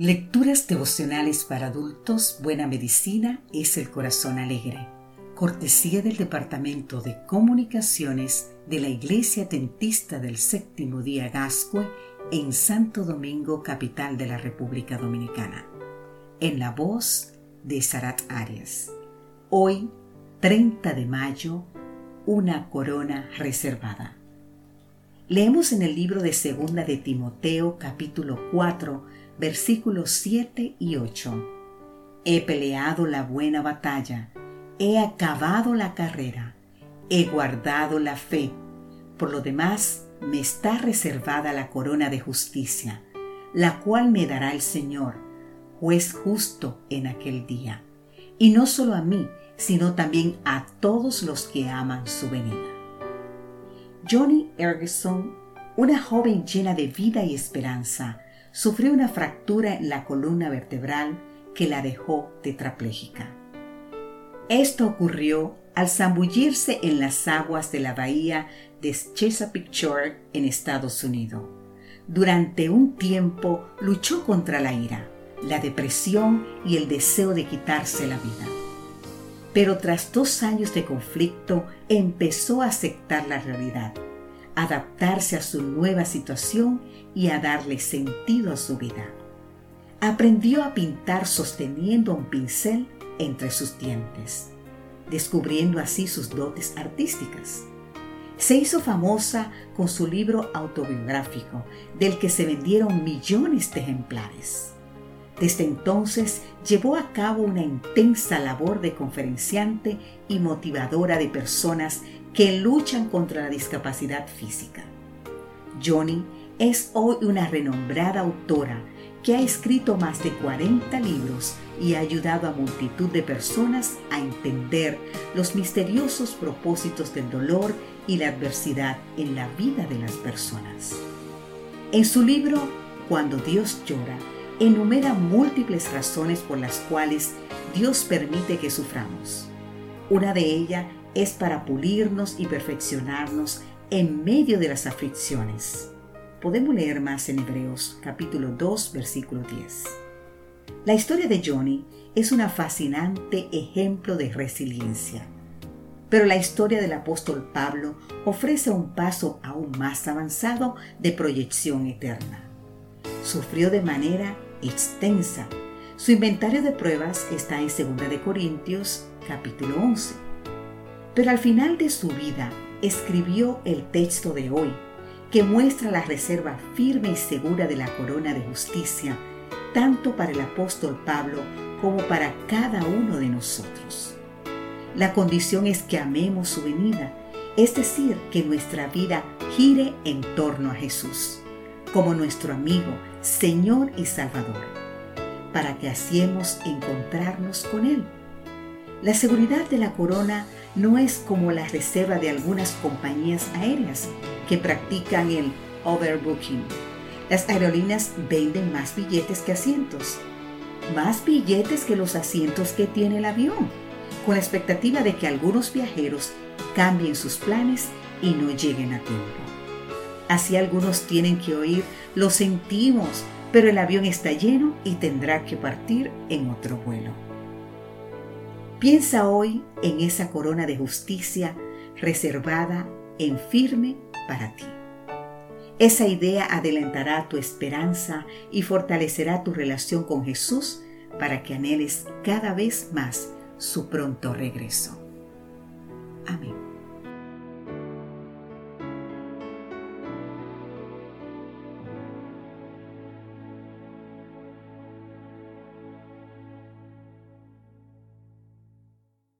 Lecturas devocionales para adultos, Buena Medicina es el Corazón Alegre. Cortesía del Departamento de Comunicaciones de la Iglesia Tentista del Séptimo Día Gascue en Santo Domingo, capital de la República Dominicana. En la voz de Sarat Arias. Hoy, 30 de mayo, una corona reservada. Leemos en el libro de Segunda de Timoteo, capítulo 4, versículos 7 y 8. He peleado la buena batalla, he acabado la carrera, he guardado la fe. Por lo demás, me está reservada la corona de justicia, la cual me dará el Señor, juez justo en aquel día. Y no solo a mí, sino también a todos los que aman su venida. Johnny Ergeson, una joven llena de vida y esperanza, sufrió una fractura en la columna vertebral que la dejó tetrapléjica. Esto ocurrió al zambullirse en las aguas de la bahía de Chesapeake Shore en Estados Unidos. Durante un tiempo luchó contra la ira, la depresión y el deseo de quitarse la vida. Pero tras dos años de conflicto empezó a aceptar la realidad adaptarse a su nueva situación y a darle sentido a su vida. Aprendió a pintar sosteniendo un pincel entre sus dientes, descubriendo así sus dotes artísticas. Se hizo famosa con su libro autobiográfico, del que se vendieron millones de ejemplares. Desde entonces llevó a cabo una intensa labor de conferenciante y motivadora de personas que luchan contra la discapacidad física. Johnny es hoy una renombrada autora que ha escrito más de 40 libros y ha ayudado a multitud de personas a entender los misteriosos propósitos del dolor y la adversidad en la vida de las personas. En su libro Cuando Dios llora, enumera múltiples razones por las cuales Dios permite que suframos. Una de ellas es para pulirnos y perfeccionarnos en medio de las aflicciones. Podemos leer más en Hebreos capítulo 2 versículo 10. La historia de Johnny es un fascinante ejemplo de resiliencia. Pero la historia del apóstol Pablo ofrece un paso aún más avanzado de proyección eterna. Sufrió de manera extensa. Su inventario de pruebas está en 2 de Corintios capítulo 11 pero al final de su vida escribió el texto de hoy, que muestra la reserva firme y segura de la corona de justicia, tanto para el apóstol Pablo como para cada uno de nosotros. La condición es que amemos su venida, es decir, que nuestra vida gire en torno a Jesús, como nuestro amigo, Señor y Salvador, para que hacemos encontrarnos con Él. La seguridad de la corona no es como la reserva de algunas compañías aéreas que practican el overbooking. Las aerolíneas venden más billetes que asientos, más billetes que los asientos que tiene el avión, con la expectativa de que algunos viajeros cambien sus planes y no lleguen a tiempo. Así algunos tienen que oír, lo sentimos, pero el avión está lleno y tendrá que partir en otro vuelo. Piensa hoy en esa corona de justicia reservada en firme para ti. Esa idea adelantará tu esperanza y fortalecerá tu relación con Jesús para que anheles cada vez más su pronto regreso. Amén.